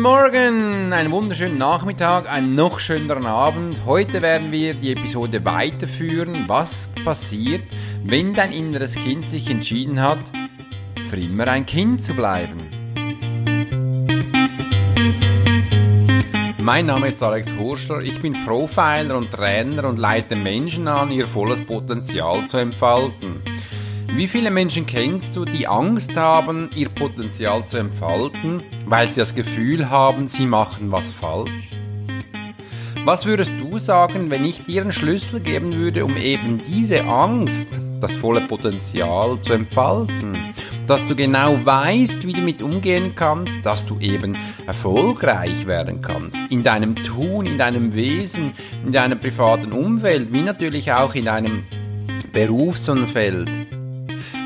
Guten Morgen, einen wunderschönen Nachmittag, einen noch schöneren Abend. Heute werden wir die Episode weiterführen. Was passiert, wenn dein inneres Kind sich entschieden hat, für immer ein Kind zu bleiben? Mein Name ist Alex Horschler, ich bin Profiler und Trainer und leite Menschen an, ihr volles Potenzial zu entfalten. Wie viele Menschen kennst du, die Angst haben, ihr Potenzial zu entfalten, weil sie das Gefühl haben, sie machen was falsch? Was würdest du sagen, wenn ich dir einen Schlüssel geben würde, um eben diese Angst, das volle Potenzial zu entfalten? Dass du genau weißt, wie du mit umgehen kannst, dass du eben erfolgreich werden kannst. In deinem Tun, in deinem Wesen, in deiner privaten Umwelt, wie natürlich auch in deinem Berufsumfeld.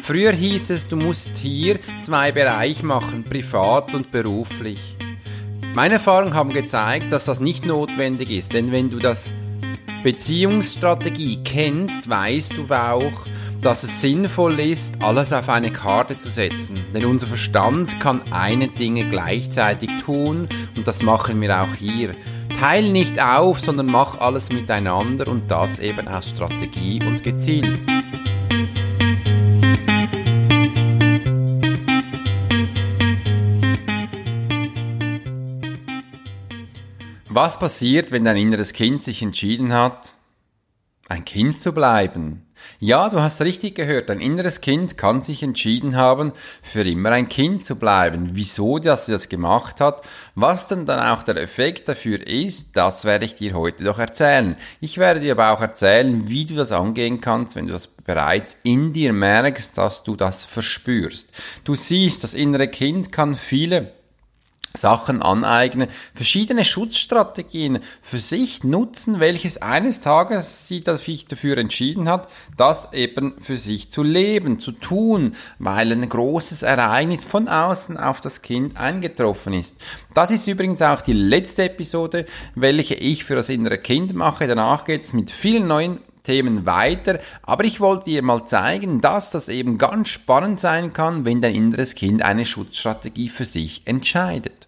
Früher hieß es, du musst hier zwei Bereiche machen, privat und beruflich. Meine Erfahrungen haben gezeigt, dass das nicht notwendig ist, denn wenn du das Beziehungsstrategie kennst, weißt du auch, dass es sinnvoll ist, alles auf eine Karte zu setzen. Denn unser Verstand kann eine Dinge gleichzeitig tun und das machen wir auch hier. Teil nicht auf, sondern mach alles miteinander und das eben aus Strategie und gezielt. Was passiert, wenn dein inneres Kind sich entschieden hat, ein Kind zu bleiben? Ja, du hast richtig gehört, dein inneres Kind kann sich entschieden haben, für immer ein Kind zu bleiben. Wieso dass sie das gemacht hat, was denn dann auch der Effekt dafür ist, das werde ich dir heute doch erzählen. Ich werde dir aber auch erzählen, wie du das angehen kannst, wenn du das bereits in dir merkst, dass du das verspürst. Du siehst, das innere Kind kann viele Sachen aneignen, verschiedene Schutzstrategien für sich nutzen, welches eines Tages sie dafür entschieden hat, das eben für sich zu leben, zu tun, weil ein großes Ereignis von außen auf das Kind eingetroffen ist. Das ist übrigens auch die letzte Episode, welche ich für das innere Kind mache. Danach geht es mit vielen neuen Themen weiter, aber ich wollte dir mal zeigen, dass das eben ganz spannend sein kann, wenn dein inneres Kind eine Schutzstrategie für sich entscheidet.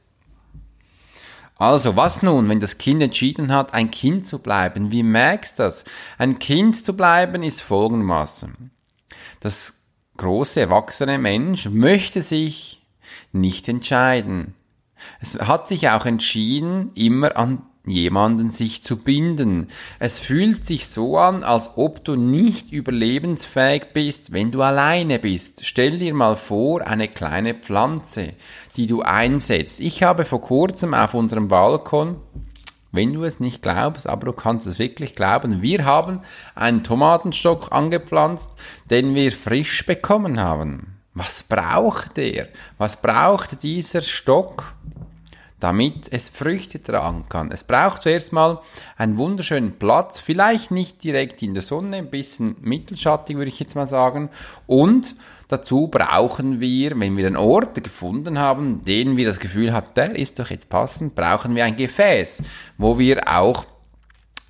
Also, was nun, wenn das Kind entschieden hat, ein Kind zu bleiben? Wie merkst du das? Ein Kind zu bleiben ist folgendermaßen. Das große, erwachsene Mensch möchte sich nicht entscheiden. Es hat sich auch entschieden, immer an jemanden sich zu binden. Es fühlt sich so an, als ob du nicht überlebensfähig bist, wenn du alleine bist. Stell dir mal vor, eine kleine Pflanze, die du einsetzt. Ich habe vor kurzem auf unserem Balkon wenn du es nicht glaubst, aber du kannst es wirklich glauben, wir haben einen Tomatenstock angepflanzt, den wir frisch bekommen haben. Was braucht der? Was braucht dieser Stock? Damit es Früchte tragen kann. Es braucht zuerst mal einen wunderschönen Platz, vielleicht nicht direkt in der Sonne, ein bisschen mittelschattig würde ich jetzt mal sagen. Und dazu brauchen wir, wenn wir einen Ort gefunden haben, den wir das Gefühl haben, der ist doch jetzt passend, brauchen wir ein Gefäß, wo wir auch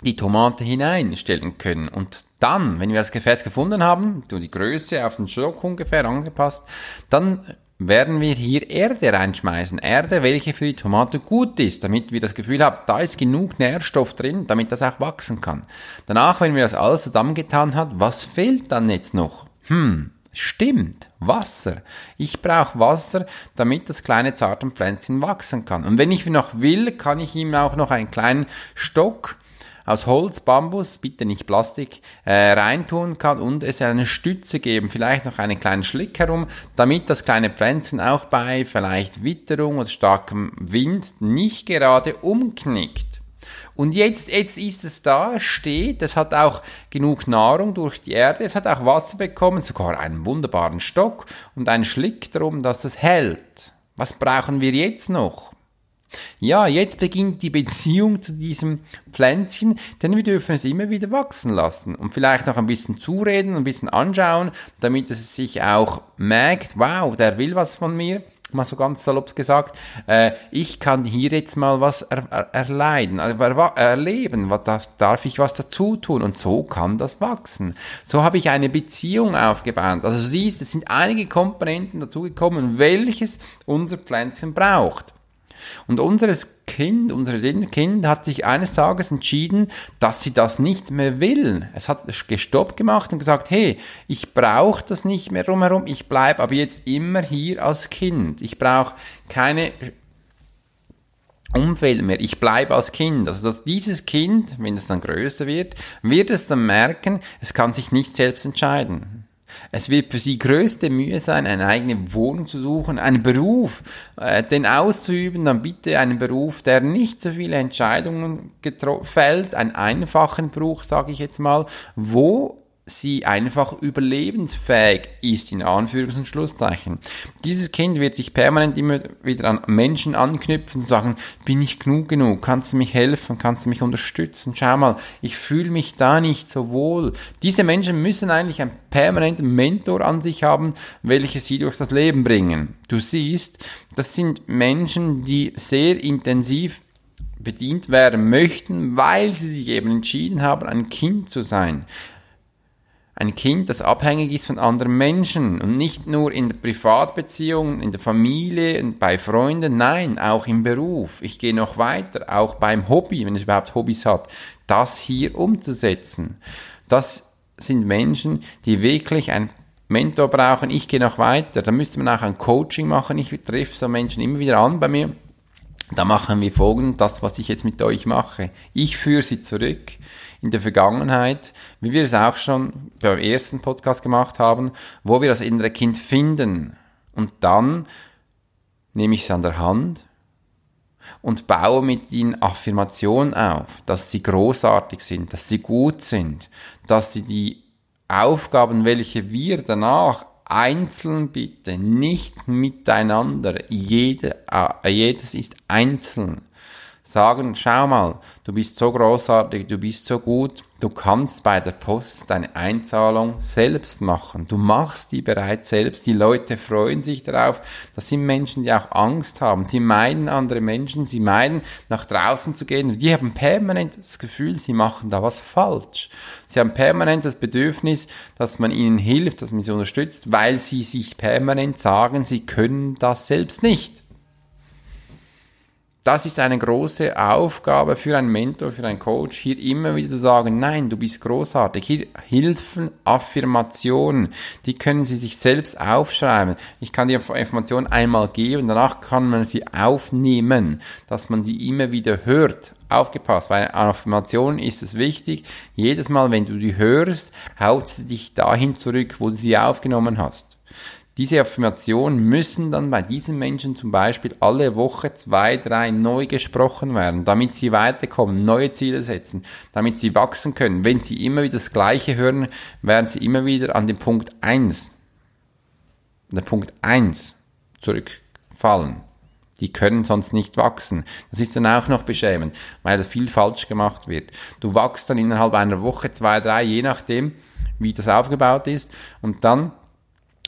die Tomate hineinstellen können. Und dann, wenn wir das Gefäß gefunden haben, die Größe auf den Stock ungefähr angepasst, dann werden wir hier Erde reinschmeißen. Erde, welche für die Tomate gut ist, damit wir das Gefühl haben, da ist genug Nährstoff drin, damit das auch wachsen kann. Danach, wenn wir das alles zusammengetan haben, was fehlt dann jetzt noch? Hm, stimmt, Wasser. Ich brauche Wasser, damit das kleine zarte Pflänzchen wachsen kann. Und wenn ich noch will, kann ich ihm auch noch einen kleinen Stock aus Holz, Bambus, bitte nicht Plastik, äh, reintun kann und es eine Stütze geben, vielleicht noch einen kleinen Schlick herum, damit das kleine Pflänzchen auch bei vielleicht Witterung oder starkem Wind nicht gerade umknickt. Und jetzt, jetzt ist es da, steht, es hat auch genug Nahrung durch die Erde, es hat auch Wasser bekommen, sogar einen wunderbaren Stock und einen Schlick darum, dass es hält. Was brauchen wir jetzt noch? Ja, jetzt beginnt die Beziehung zu diesem Pflänzchen, denn wir dürfen es immer wieder wachsen lassen und vielleicht noch ein bisschen zureden, ein bisschen anschauen, damit es sich auch merkt, wow, der will was von mir mal so ganz salopp gesagt, äh, ich kann hier jetzt mal was er, er, erleiden, also er, erleben, was darf, darf ich was dazu tun und so kann das wachsen. So habe ich eine Beziehung aufgebaut. Also siehst, es sind einige Komponenten dazugekommen, welches unser Pflänzchen braucht. Und unseres Kind, unser Kind hat sich eines Tages entschieden, dass sie das nicht mehr will. Es hat gestoppt gemacht und gesagt, hey, ich brauche das nicht mehr drumherum, ich bleibe aber jetzt immer hier als Kind. Ich brauche keine Umfeld mehr. Ich bleibe als Kind. Also dass dieses Kind, wenn es dann größer wird, wird es dann merken, es kann sich nicht selbst entscheiden. Es wird für sie größte Mühe sein, eine eigene Wohnung zu suchen, einen Beruf, äh, den auszuüben, dann bitte einen Beruf, der nicht so viele Entscheidungen fällt, einen einfachen Beruf, sage ich jetzt mal, wo sie einfach überlebensfähig ist, in Anführungs- und Schlusszeichen. Dieses Kind wird sich permanent immer wieder an Menschen anknüpfen und sagen, bin ich genug genug? Kannst du mich helfen? Kannst du mich unterstützen? Schau mal, ich fühle mich da nicht so wohl. Diese Menschen müssen eigentlich einen permanenten Mentor an sich haben, welche sie durch das Leben bringen. Du siehst, das sind Menschen, die sehr intensiv bedient werden möchten, weil sie sich eben entschieden haben, ein Kind zu sein ein Kind, das abhängig ist von anderen Menschen und nicht nur in der Privatbeziehung, in der Familie, bei Freunden, nein, auch im Beruf. Ich gehe noch weiter, auch beim Hobby, wenn es überhaupt Hobbys hat, das hier umzusetzen. Das sind Menschen, die wirklich ein Mentor brauchen. Ich gehe noch weiter. Da müsste man auch ein Coaching machen. Ich treffe so Menschen immer wieder an bei mir. Da machen wir folgendes, das, was ich jetzt mit euch mache. Ich führe sie zurück in der Vergangenheit, wie wir es auch schon beim ersten Podcast gemacht haben, wo wir das innere Kind finden. Und dann nehme ich es an der Hand und baue mit ihnen Affirmationen auf, dass sie großartig sind, dass sie gut sind, dass sie die Aufgaben, welche wir danach einzeln bitte, nicht miteinander, jede, äh, jedes ist einzeln sagen, schau mal, du bist so großartig, du bist so gut, du kannst bei der Post deine Einzahlung selbst machen. Du machst die bereits selbst. Die Leute freuen sich darauf. Das sind Menschen, die auch Angst haben. Sie meiden andere Menschen, sie meiden nach draußen zu gehen. Die haben permanent das Gefühl, sie machen da was falsch. Sie haben permanent das Bedürfnis, dass man ihnen hilft, dass man sie unterstützt, weil sie sich permanent sagen, sie können das selbst nicht. Das ist eine große Aufgabe für einen Mentor, für einen Coach, hier immer wieder zu sagen, nein, du bist großartig. Hier Hilfen, Affirmationen, die können Sie sich selbst aufschreiben. Ich kann die Information einmal geben, danach kann man sie aufnehmen, dass man die immer wieder hört. Aufgepasst, bei Affirmationen ist es wichtig, jedes Mal, wenn du die hörst, haut sie dich dahin zurück, wo du sie aufgenommen hast. Diese Affirmationen müssen dann bei diesen Menschen zum Beispiel alle Woche zwei, drei neu gesprochen werden, damit sie weiterkommen, neue Ziele setzen, damit sie wachsen können. Wenn sie immer wieder das Gleiche hören, werden sie immer wieder an den Punkt eins, an den Punkt eins zurückfallen. Die können sonst nicht wachsen. Das ist dann auch noch beschämend, weil das viel falsch gemacht wird. Du wachst dann innerhalb einer Woche, zwei, drei, je nachdem, wie das aufgebaut ist. Und dann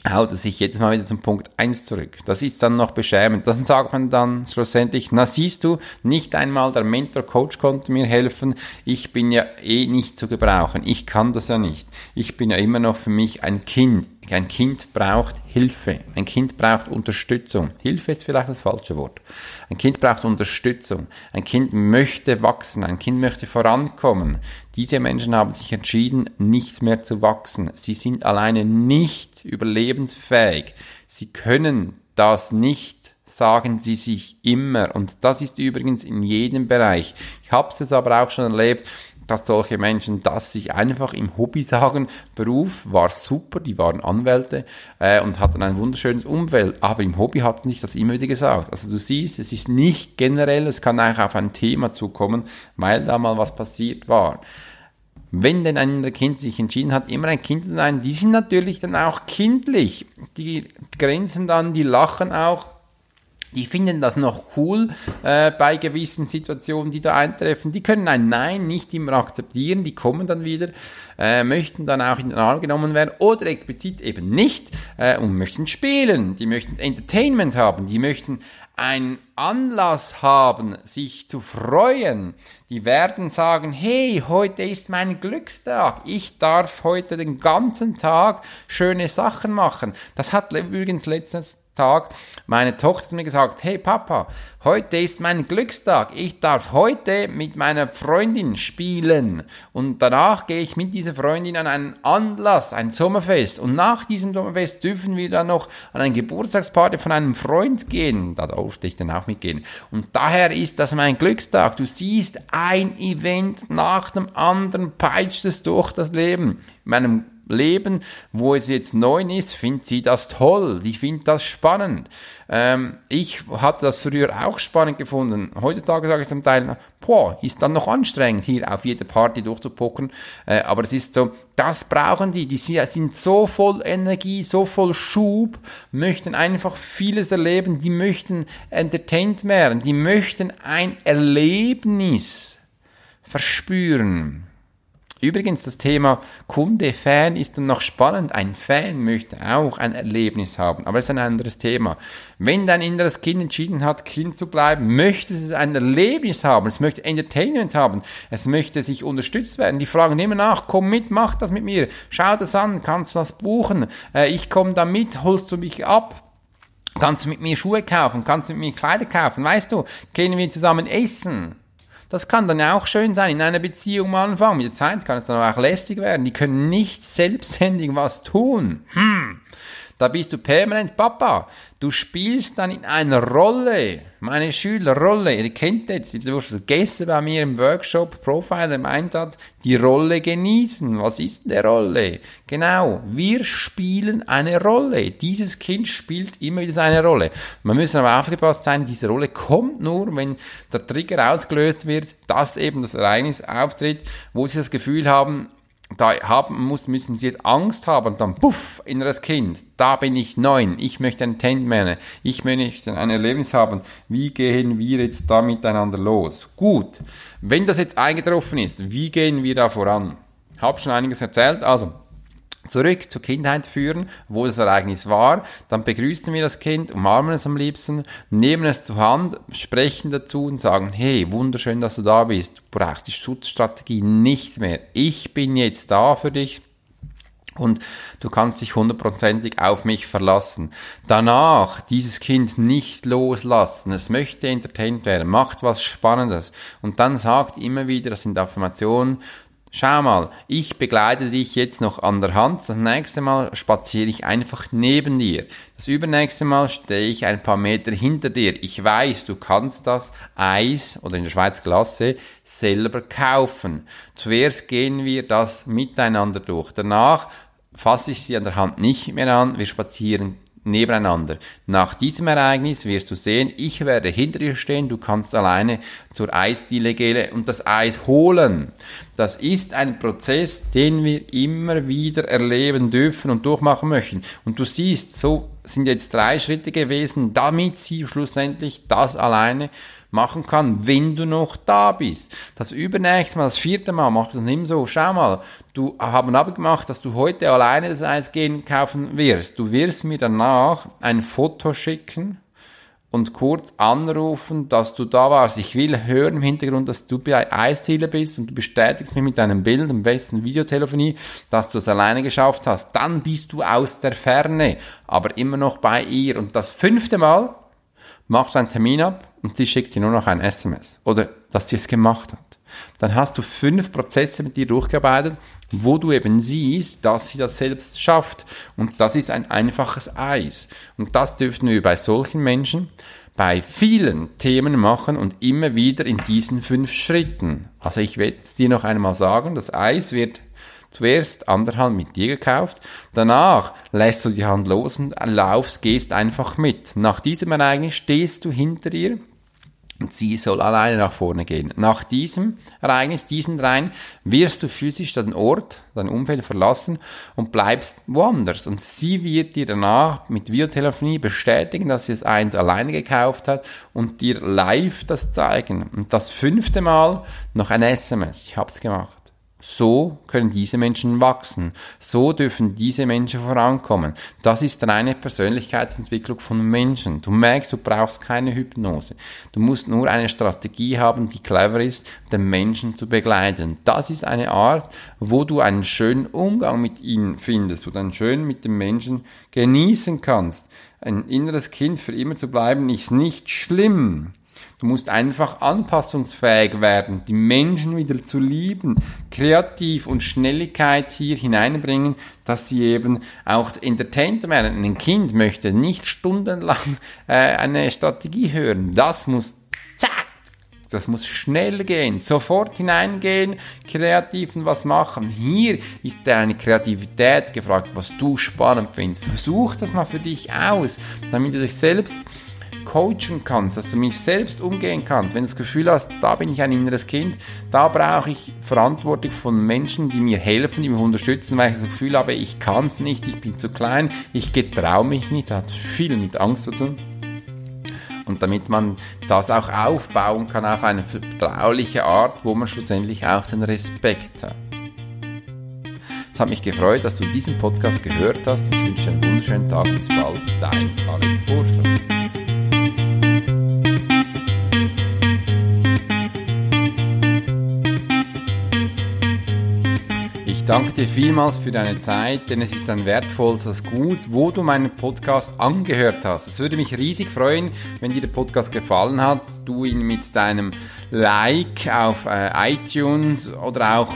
haut er sich jedes Mal wieder zum Punkt 1 zurück. Das ist dann noch beschämend. Dann sagt man dann schlussendlich, na siehst du, nicht einmal der Mentor-Coach konnte mir helfen, ich bin ja eh nicht zu gebrauchen, ich kann das ja nicht. Ich bin ja immer noch für mich ein Kind. Ein Kind braucht Hilfe, ein Kind braucht Unterstützung. Hilfe ist vielleicht das falsche Wort. Ein Kind braucht Unterstützung, ein Kind möchte wachsen, ein Kind möchte vorankommen. Diese Menschen haben sich entschieden, nicht mehr zu wachsen. Sie sind alleine nicht überlebensfähig. Sie können das nicht, sagen sie sich immer. Und das ist übrigens in jedem Bereich. Ich habe es aber auch schon erlebt, dass solche Menschen das sich einfach im Hobby sagen, Beruf war super, die waren Anwälte äh, und hatten ein wunderschönes Umfeld, aber im Hobby hatten sich das immer wieder gesagt. Also du siehst, es ist nicht generell, es kann eigentlich auf ein Thema zukommen, weil da mal was passiert war. Wenn denn ein Kind sich entschieden hat, immer ein Kind zu sein, die sind natürlich dann auch kindlich. Die grenzen dann, die lachen auch die finden das noch cool äh, bei gewissen Situationen, die da eintreffen. Die können ein Nein nicht immer akzeptieren, die kommen dann wieder, äh, möchten dann auch in den Arm genommen werden oder explizit eben nicht äh, und möchten spielen. Die möchten Entertainment haben, die möchten einen Anlass haben, sich zu freuen. Die werden sagen, hey, heute ist mein Glückstag. Ich darf heute den ganzen Tag schöne Sachen machen. Das hat übrigens letztens Tag, meine Tochter hat mir gesagt, hey Papa, heute ist mein Glückstag. Ich darf heute mit meiner Freundin spielen. Und danach gehe ich mit dieser Freundin an einen Anlass, ein Sommerfest. Und nach diesem Sommerfest dürfen wir dann noch an eine Geburtstagsparty von einem Freund gehen. Da durfte ich dann auch mitgehen. Und daher ist das mein Glückstag. Du siehst ein Event nach dem anderen, peitscht es durch das Leben. In meinem Leben, wo es jetzt neun ist, findet sie das toll. Die findet das spannend. Ähm, ich hatte das früher auch spannend gefunden. Heutzutage sage ich zum Teil, boah, ist dann noch anstrengend, hier auf jede Party durchzupucken. Äh, aber es ist so, das brauchen die. Die sind so voll Energie, so voll Schub, möchten einfach vieles erleben. Die möchten entertained werden. Die möchten ein Erlebnis verspüren. Übrigens, das Thema Kunde, Fan ist dann noch spannend. Ein Fan möchte auch ein Erlebnis haben, aber es ist ein anderes Thema. Wenn dein inneres Kind entschieden hat, Kind zu bleiben, möchte es ein Erlebnis haben, es möchte Entertainment haben, es möchte sich unterstützt werden. Die fragen immer nach, komm mit, mach das mit mir, schau das an, kannst das buchen, äh, ich komme da mit, holst du mich ab, kannst du mit mir Schuhe kaufen, kannst du mit mir Kleider kaufen, weißt du, gehen wir zusammen essen. Das kann dann auch schön sein in einer Beziehung am Anfang. Mit der Zeit kann es dann auch lästig werden. Die können nicht selbstständig was tun. Hm. Da bist du permanent Papa. Du spielst dann in einer Rolle. Meine Schüler, Rolle. Ihr kennt jetzt, ihr durft vergessen bei mir im Workshop, Profiler im Einsatz, die Rolle genießen. Was ist eine Rolle? Genau. Wir spielen eine Rolle. Dieses Kind spielt immer wieder seine Rolle. Man muss aber aufgepasst sein, diese Rolle kommt nur, wenn der Trigger ausgelöst wird, dass eben das Ereignis auftritt, wo sie das Gefühl haben, da haben muss, müssen sie jetzt Angst haben dann puff, inneres Kind, da bin ich neun, ich möchte ein Tentmänner, ich möchte ein Erlebnis haben, wie gehen wir jetzt da miteinander los? Gut, wenn das jetzt eingetroffen ist, wie gehen wir da voran? Hab schon einiges erzählt, also zurück zur Kindheit führen, wo das Ereignis war, dann begrüßen wir das Kind, umarmen es am liebsten, nehmen es zur Hand, sprechen dazu und sagen, hey, wunderschön, dass du da bist, du brauchst die Schutzstrategie nicht mehr, ich bin jetzt da für dich, und du kannst dich hundertprozentig auf mich verlassen. Danach dieses Kind nicht loslassen. Es möchte entertained werden, macht was Spannendes. Und dann sagt immer wieder, das sind Affirmationen, Schau mal, ich begleite dich jetzt noch an der Hand. Das nächste Mal spaziere ich einfach neben dir. Das übernächste Mal stehe ich ein paar Meter hinter dir. Ich weiß, du kannst das Eis oder in der Schweiz Klasse selber kaufen. Zuerst gehen wir das miteinander durch. Danach fasse ich sie an der Hand nicht mehr an. Wir spazieren nebeneinander. Nach diesem Ereignis wirst du sehen, ich werde hinter dir stehen, du kannst alleine zur Eisdiele gehen und das Eis holen. Das ist ein Prozess, den wir immer wieder erleben dürfen und durchmachen möchten. Und du siehst, so sind jetzt drei Schritte gewesen, damit sie schlussendlich das alleine machen kann, wenn du noch da bist. Das übernächste Mal, das vierte Mal, mach das nicht so. Schau mal, du haben abgemacht, dass du heute alleine das Eis gehen kaufen wirst. Du wirst mir danach ein Foto schicken und kurz anrufen, dass du da warst. Ich will hören im Hintergrund, dass du bei Eisziele bist und du bestätigst mir mit deinem Bild, am besten Videotelefonie, dass du es alleine geschafft hast. Dann bist du aus der Ferne, aber immer noch bei ihr. Und das fünfte Mal machst einen Termin ab und sie schickt dir nur noch ein SMS oder dass sie es gemacht hat. Dann hast du fünf Prozesse mit dir durchgearbeitet, wo du eben siehst, dass sie das selbst schafft. Und das ist ein einfaches Eis. Und das dürften wir bei solchen Menschen bei vielen Themen machen und immer wieder in diesen fünf Schritten. Also ich werde es dir noch einmal sagen, das Eis wird Zuerst an der Hand mit dir gekauft, danach lässt du die Hand los und laufst, gehst einfach mit. Nach diesem Ereignis stehst du hinter ihr und sie soll alleine nach vorne gehen. Nach diesem Ereignis, diesen dreien, wirst du physisch den Ort, dein Umfeld verlassen und bleibst woanders. Und sie wird dir danach mit Videotelefonie bestätigen, dass sie es eins alleine gekauft hat und dir live das zeigen. Und das fünfte Mal noch ein SMS. Ich hab's gemacht. So können diese Menschen wachsen. So dürfen diese Menschen vorankommen. Das ist reine Persönlichkeitsentwicklung von Menschen. Du merkst, du brauchst keine Hypnose. Du musst nur eine Strategie haben, die clever ist, den Menschen zu begleiten. Das ist eine Art, wo du einen schönen Umgang mit ihnen findest, wo du einen schön mit dem Menschen genießen kannst. Ein inneres Kind für immer zu bleiben, ist nicht schlimm. Du musst einfach anpassungsfähig werden, die Menschen wieder zu lieben, kreativ und Schnelligkeit hier hineinbringen, dass sie eben auch entertained werden. Ein Kind möchte nicht stundenlang äh, eine Strategie hören. Das muss zack, das muss schnell gehen, sofort hineingehen, kreativ und was machen. Hier ist deine Kreativität gefragt, was du spannend findest. Versuch das mal für dich aus, damit du dich selbst coachen kannst, dass du mich selbst umgehen kannst, wenn du das Gefühl hast, da bin ich ein inneres Kind, da brauche ich Verantwortung von Menschen, die mir helfen, die mich unterstützen, weil ich das Gefühl habe, ich kann es nicht, ich bin zu klein, ich getraue mich nicht, hat viel mit Angst zu tun. Und damit man das auch aufbauen kann auf eine vertrauliche Art, wo man schlussendlich auch den Respekt hat. Es hat mich gefreut, dass du diesen Podcast gehört hast. Ich wünsche dir einen wunderschönen Tag. Bis bald. Dein Alex Burschler. Danke dir vielmals für deine Zeit, denn es ist ein wertvolles Gut, wo du meinen Podcast angehört hast. Es würde mich riesig freuen, wenn dir der Podcast gefallen hat, du ihn mit deinem Like auf äh, iTunes oder auch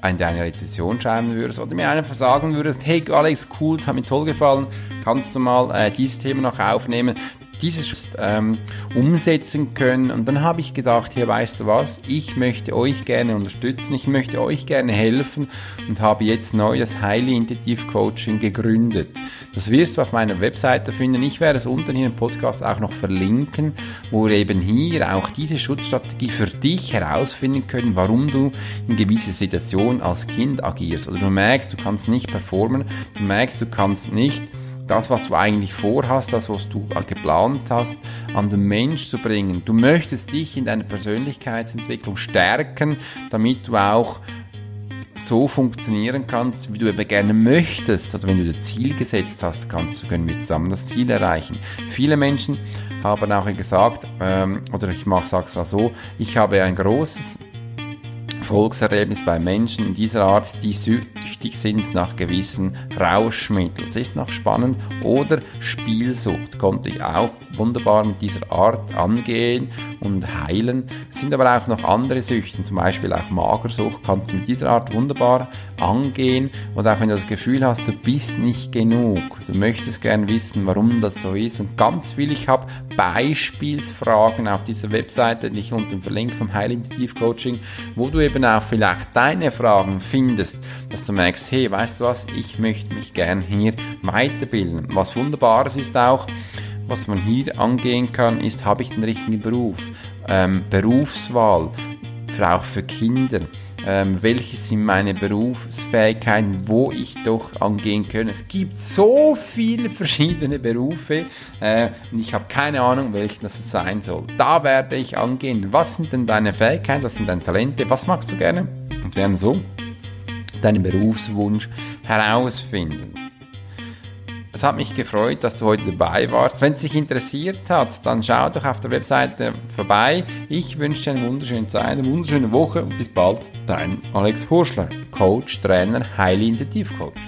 eine deine Rezession schreiben würdest oder mir einfach sagen würdest, hey Alex, cool, es hat mir toll gefallen, kannst du mal äh, dieses Thema noch aufnehmen, dieses ähm, umsetzen können. Und dann habe ich gedacht, hier weißt du was, ich möchte euch gerne unterstützen, ich möchte euch gerne helfen und habe jetzt neu das Highly Intuitive Coaching gegründet. Das wirst du auf meiner Webseite finden. Ich werde es unten hier im Podcast auch noch verlinken, wo wir eben hier auch diese Schutzstrategie für dich herausfinden können, warum du in gewisser Situation als Kind agierst. Oder du merkst, du kannst nicht performen, du merkst, du kannst nicht das, was du eigentlich vorhast, das, was du geplant hast, an den Mensch zu bringen. Du möchtest dich in deiner Persönlichkeitsentwicklung stärken, damit du auch so funktionieren kannst, wie du eben gerne möchtest. Oder wenn du das Ziel gesetzt hast, kannst du können wir zusammen das Ziel erreichen. Viele Menschen haben auch gesagt, ähm, oder ich mag es mal so, ich habe ein großes Erfolgserlebnis bei Menschen dieser Art, die süchtig sind nach gewissen Rauschmitteln. Es ist noch spannend. Oder Spielsucht konnte ich auch wunderbar mit dieser Art angehen und heilen. Es sind aber auch noch andere Süchten, zum Beispiel auch Magersucht, kannst du mit dieser Art wunderbar angehen. Oder auch wenn du das Gefühl hast, du bist nicht genug, du möchtest gern wissen, warum das so ist. Und ganz viel, ich habe Beispielsfragen auf dieser Webseite, die ich unten verlinke vom Heilintuitiv Coaching, wo du eben auch vielleicht deine Fragen findest, dass du merkst, hey, weißt du was, ich möchte mich gern hier weiterbilden. Was wunderbares ist auch, was man hier angehen kann, ist, habe ich den richtigen Beruf? Ähm, Berufswahl, auch für Kinder. Ähm, welche sind meine Berufsfähigkeiten, wo ich doch angehen kann. Es gibt so viele verschiedene Berufe äh, und ich habe keine Ahnung, welchen das sein soll. Da werde ich angehen. Was sind denn deine Fähigkeiten, was sind deine Talente, was magst du gerne? Und werden so deinen Berufswunsch herausfinden. Es hat mich gefreut, dass du heute dabei warst. Wenn es dich interessiert hat, dann schau doch auf der Webseite vorbei. Ich wünsche dir eine wunderschöne Zeit, eine wunderschöne Woche und bis bald. Dein Alex Hurschler, Coach, Trainer, Highly Intuitive Coach.